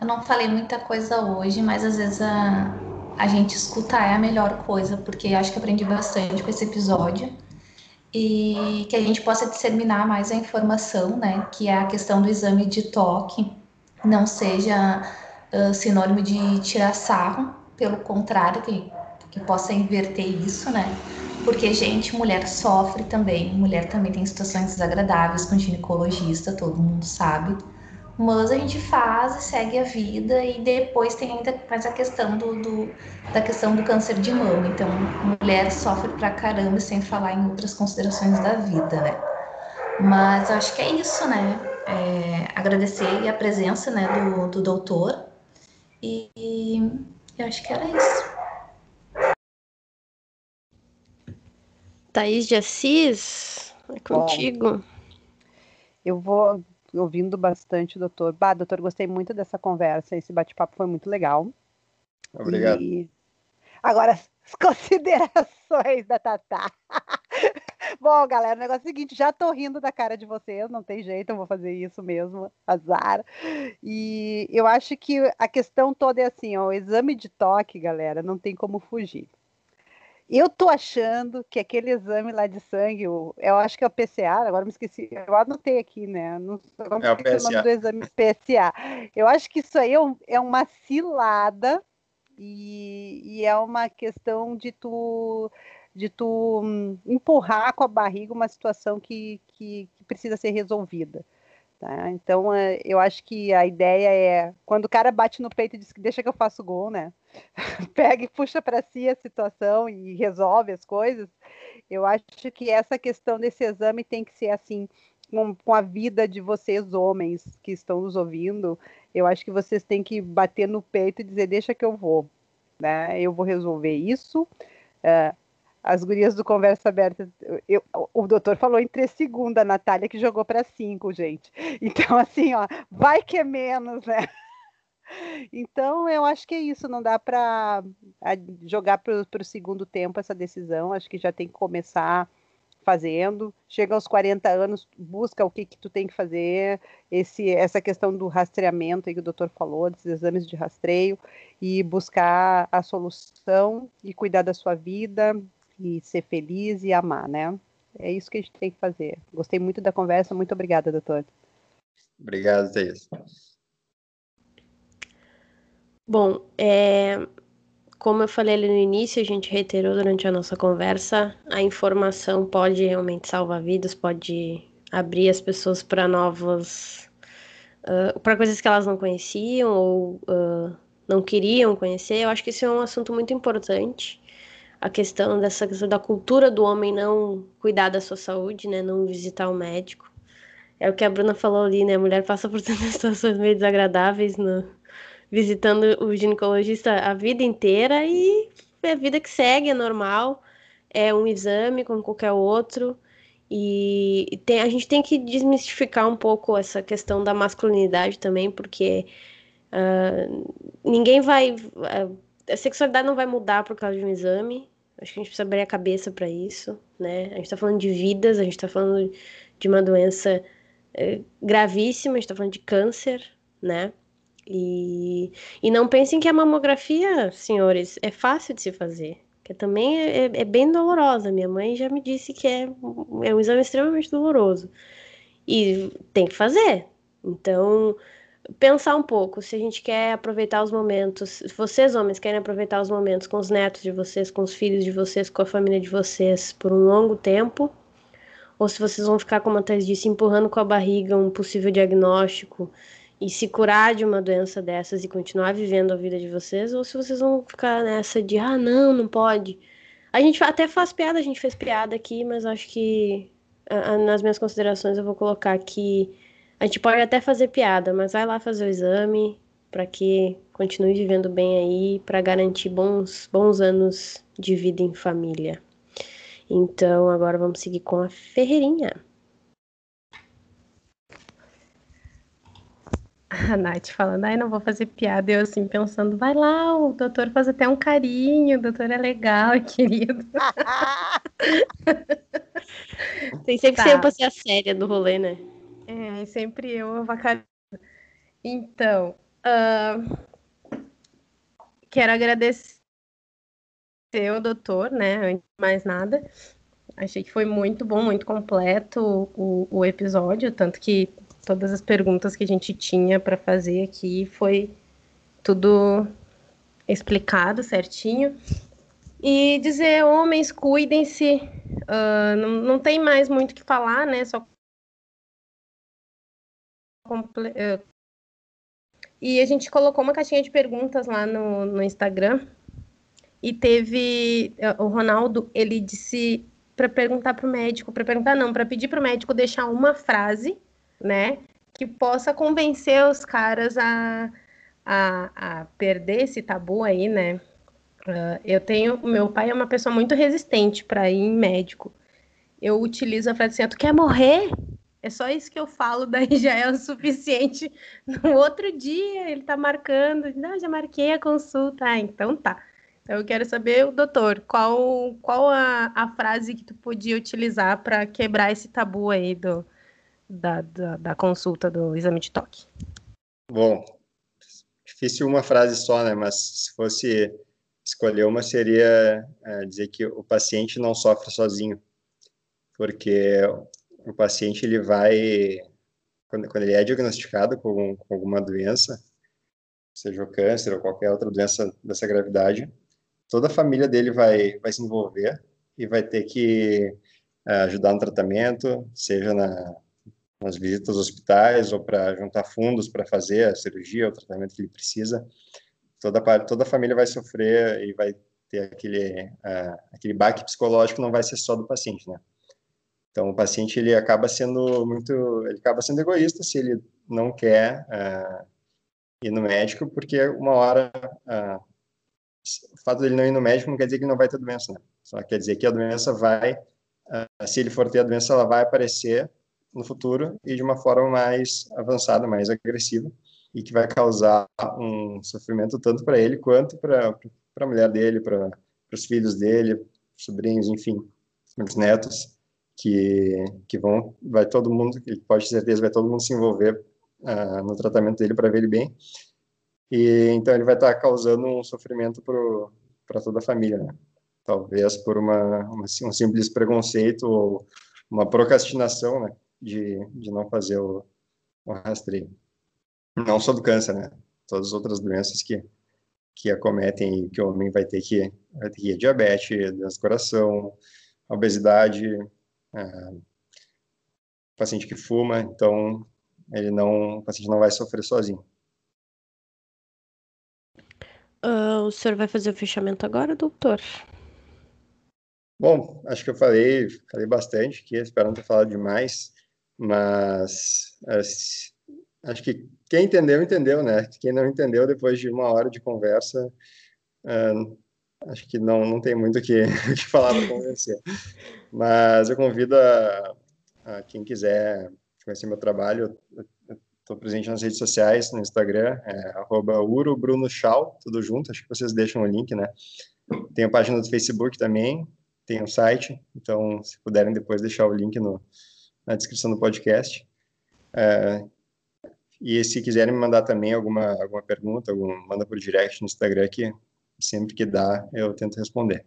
Eu não falei muita coisa hoje, mas às vezes a, a gente escutar é a melhor coisa, porque acho que aprendi bastante com esse episódio. E que a gente possa disseminar mais a informação, né? Que é a questão do exame de toque não seja uh, sinônimo de tirar sarro, pelo contrário, que, que possa inverter isso, né? Porque, gente, mulher sofre também, mulher também tem situações desagradáveis com ginecologista, todo mundo sabe mas a gente faz e segue a vida e depois tem ainda mais a questão do, do, da questão do câncer de mama. Então, mulher sofre pra caramba sem falar em outras considerações da vida, né? Mas acho que é isso, né? É, agradecer a presença né, do, do doutor e, e eu acho que era isso. Thaís de Assis, é contigo. Bom, eu vou ouvindo bastante, doutor. Bah, doutor, gostei muito dessa conversa. Esse bate-papo foi muito legal. Obrigado. E... Agora, as considerações da Tatá. Bom, galera, o negócio é o seguinte, já tô rindo da cara de vocês, não tem jeito, eu vou fazer isso mesmo, azar. E eu acho que a questão toda é assim, ó, o exame de toque, galera, não tem como fugir. Eu tô achando que aquele exame lá de sangue, eu, acho que é o PCA, agora me esqueci, eu anotei aqui, né? Não, não é o PSA. o nome do exame PSA. Eu acho que isso aí é, um, é uma cilada e, e, é uma questão de tu de tu hum, empurrar com a barriga uma situação que, que, que precisa ser resolvida. Tá? Então, é, eu acho que a ideia é, quando o cara bate no peito e diz que deixa que eu faço gol, né? Pega e puxa para si a situação e resolve as coisas. Eu acho que essa questão desse exame tem que ser assim, com, com, a vida de vocês, homens que estão nos ouvindo. Eu acho que vocês têm que bater no peito e dizer: deixa que eu vou, né? Eu vou resolver isso. Uh, as gurias do Conversa Aberta, eu, o doutor falou em três segundos, a Natália que jogou para cinco, gente. Então, assim, ó, vai que é menos, né? Então, eu acho que é isso, não dá para jogar para o segundo tempo essa decisão, acho que já tem que começar fazendo, chega aos 40 anos, busca o que, que tu tem que fazer, esse, essa questão do rastreamento aí que o doutor falou, desses exames de rastreio, e buscar a solução e cuidar da sua vida, e ser feliz e amar, né? É isso que a gente tem que fazer. Gostei muito da conversa. Muito obrigada, doutor. Obrigado, Thaís. Bom, é, como eu falei ali no início, a gente reiterou durante a nossa conversa, a informação pode realmente salvar vidas, pode abrir as pessoas para novas. Uh, para coisas que elas não conheciam ou uh, não queriam conhecer. Eu acho que isso é um assunto muito importante a questão dessa questão da cultura do homem não cuidar da sua saúde, né, não visitar o médico. É o que a Bruna falou ali, né, a mulher passa por tantas situações meio desagradáveis no, visitando o ginecologista a vida inteira e é a vida que segue, é normal, é um exame como qualquer outro. E tem, a gente tem que desmistificar um pouco essa questão da masculinidade também, porque uh, ninguém vai. Uh, a sexualidade não vai mudar por causa de um exame. Acho que a gente precisa abrir a cabeça para isso, né? A gente está falando de vidas, a gente está falando de uma doença é, gravíssima, a gente está falando de câncer, né? E, e não pensem que a mamografia, senhores, é fácil de se fazer, que também é, é, é bem dolorosa. Minha mãe já me disse que é, é um exame extremamente doloroso. E tem que fazer. Então, pensar um pouco se a gente quer aproveitar os momentos, vocês homens querem aproveitar os momentos com os netos de vocês, com os filhos de vocês, com a família de vocês por um longo tempo, ou se vocês vão ficar, como a Thais disse, empurrando com a barriga um possível diagnóstico e se curar de uma doença dessas e continuar vivendo a vida de vocês, ou se vocês vão ficar nessa de, ah, não, não pode. A gente até faz piada, a gente fez piada aqui, mas acho que nas minhas considerações eu vou colocar que a gente pode até fazer piada, mas vai lá fazer o exame para que continue vivendo bem aí, para garantir bons, bons anos de vida em família. Então, agora vamos seguir com a Ferreirinha. A Nath falando, ai, não vou fazer piada. Eu assim, pensando, vai lá, o doutor faz até um carinho, o doutor é legal, querido. Tem sempre tá. ser pra ser a séria do rolê, né? É, sempre eu avacalhando. Então, uh, quero agradecer o doutor, né? Antes de mais nada. Achei que foi muito bom, muito completo o, o episódio, tanto que todas as perguntas que a gente tinha para fazer aqui foi tudo explicado certinho. E dizer, homens, cuidem-se. Uh, não, não tem mais muito o que falar, né? Só e a gente colocou uma caixinha de perguntas lá no, no Instagram. E teve é, o Ronaldo, ele disse para perguntar para o médico, para perguntar não, para pedir para o médico deixar uma frase, né, que possa convencer os caras a, a, a perder esse tabu aí, né? Uh, eu tenho, meu pai é uma pessoa muito resistente para ir em médico. eu utilizo a frase assim: tu quer morrer? É só isso que eu falo, daí já é o suficiente. No outro dia, ele tá marcando, não, já marquei a consulta. Ah, então tá. Então eu quero saber, doutor, qual, qual a, a frase que tu podia utilizar para quebrar esse tabu aí do, da, da, da, consulta do exame de toque? Bom, difícil uma frase só, né? Mas se fosse escolher uma, seria é, dizer que o paciente não sofre sozinho, porque o paciente ele vai quando, quando ele é diagnosticado com, com alguma doença, seja o câncer ou qualquer outra doença dessa gravidade, toda a família dele vai, vai se envolver e vai ter que uh, ajudar no tratamento, seja na, nas visitas aos hospitais ou para juntar fundos para fazer a cirurgia, o tratamento que ele precisa. Toda, toda a família vai sofrer e vai ter aquele, uh, aquele baque psicológico, não vai ser só do paciente, né? Então, o paciente ele acaba sendo muito, ele acaba sendo egoísta se ele não quer uh, ir no médico, porque uma hora uh, o fato dele não ir no médico não quer dizer que não vai ter doença, né? Só quer dizer que a doença vai, uh, se ele for ter a doença, ela vai aparecer no futuro e de uma forma mais avançada, mais agressiva, e que vai causar um sofrimento tanto para ele quanto para a mulher dele, para os filhos dele, sobrinhos, enfim, os netos, que, que vão, vai todo mundo, pode ter certeza, vai todo mundo se envolver uh, no tratamento dele para ver ele bem, e então ele vai estar causando um sofrimento para toda a família, né? Talvez por uma, uma, um simples preconceito ou uma procrastinação, né? De, de não fazer o, o rastreio. Não só do câncer, né? Todas as outras doenças que, que acometem e que o homem vai ter que, vai ter que ir, diabetes, doença do coração, obesidade, é, paciente que fuma, então ele não, o paciente não vai sofrer sozinho. Uh, o senhor vai fazer o fechamento agora, doutor? Bom, acho que eu falei, falei bastante aqui, espero não ter falado demais, mas acho que quem entendeu, entendeu, né? Quem não entendeu, depois de uma hora de conversa, uh, acho que não, não tem muito o que, que falar para convencer. Mas eu convido a, a quem quiser conhecer meu trabalho, Estou presente nas redes sociais, no Instagram, é urobrunochal, tudo junto, acho que vocês deixam o link, né? Tem a página do Facebook também, tem o site, então se puderem depois deixar o link no, na descrição do podcast. É, e se quiserem me mandar também alguma, alguma pergunta, algum, manda por direct no Instagram que sempre que dá eu tento responder.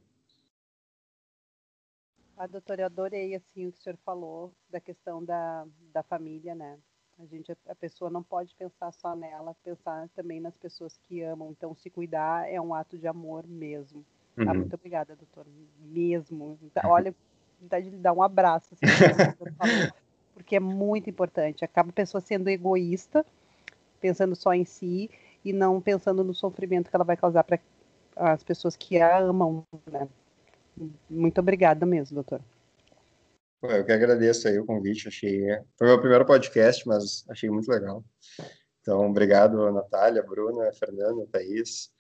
A doutora, eu adorei assim o que o senhor falou da questão da, da família, né? A gente, a pessoa não pode pensar só nela, pensar também nas pessoas que amam. Então, se cuidar é um ato de amor mesmo. Tá? Uhum. Ah, muito obrigada, doutor. Mesmo. Então, olha, vontade de dar um abraço, assim, porque é muito importante. Acaba a pessoa sendo egoísta, pensando só em si e não pensando no sofrimento que ela vai causar para as pessoas que a amam. Né? Muito obrigada mesmo, doutor. Eu que agradeço aí o convite, achei... Foi meu primeiro podcast, mas achei muito legal. Então, obrigado, Natália, Bruna, Fernanda, Thaís.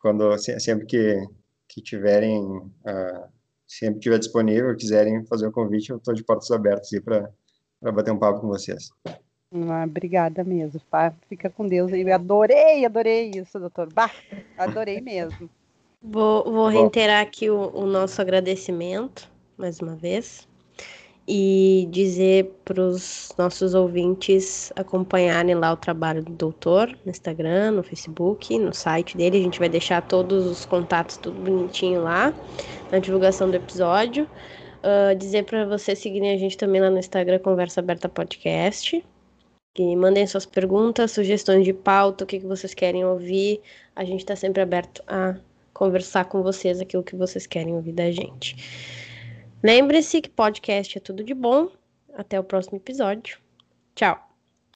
Quando, sempre que, que tiverem, uh, sempre tiver disponível, quiserem fazer o convite, eu estou de portas abertas aí para bater um papo com vocês. Ah, obrigada mesmo. Pá. Fica com Deus aí. Adorei, adorei isso, doutor. Bah, adorei mesmo. Vou, vou reiterar aqui o, o nosso agradecimento mais uma vez e dizer para os nossos ouvintes acompanharem lá o trabalho do doutor no Instagram, no Facebook, no site dele. A gente vai deixar todos os contatos tudo bonitinho lá na divulgação do episódio. Uh, dizer para vocês seguirem a gente também lá no Instagram, Conversa Aberta Podcast. Que mandem suas perguntas, sugestões de pauta, o que, que vocês querem ouvir. A gente está sempre aberto a conversar com vocês aquilo que vocês querem ouvir da gente. Lembre-se que podcast é tudo de bom. Até o próximo episódio. Tchau.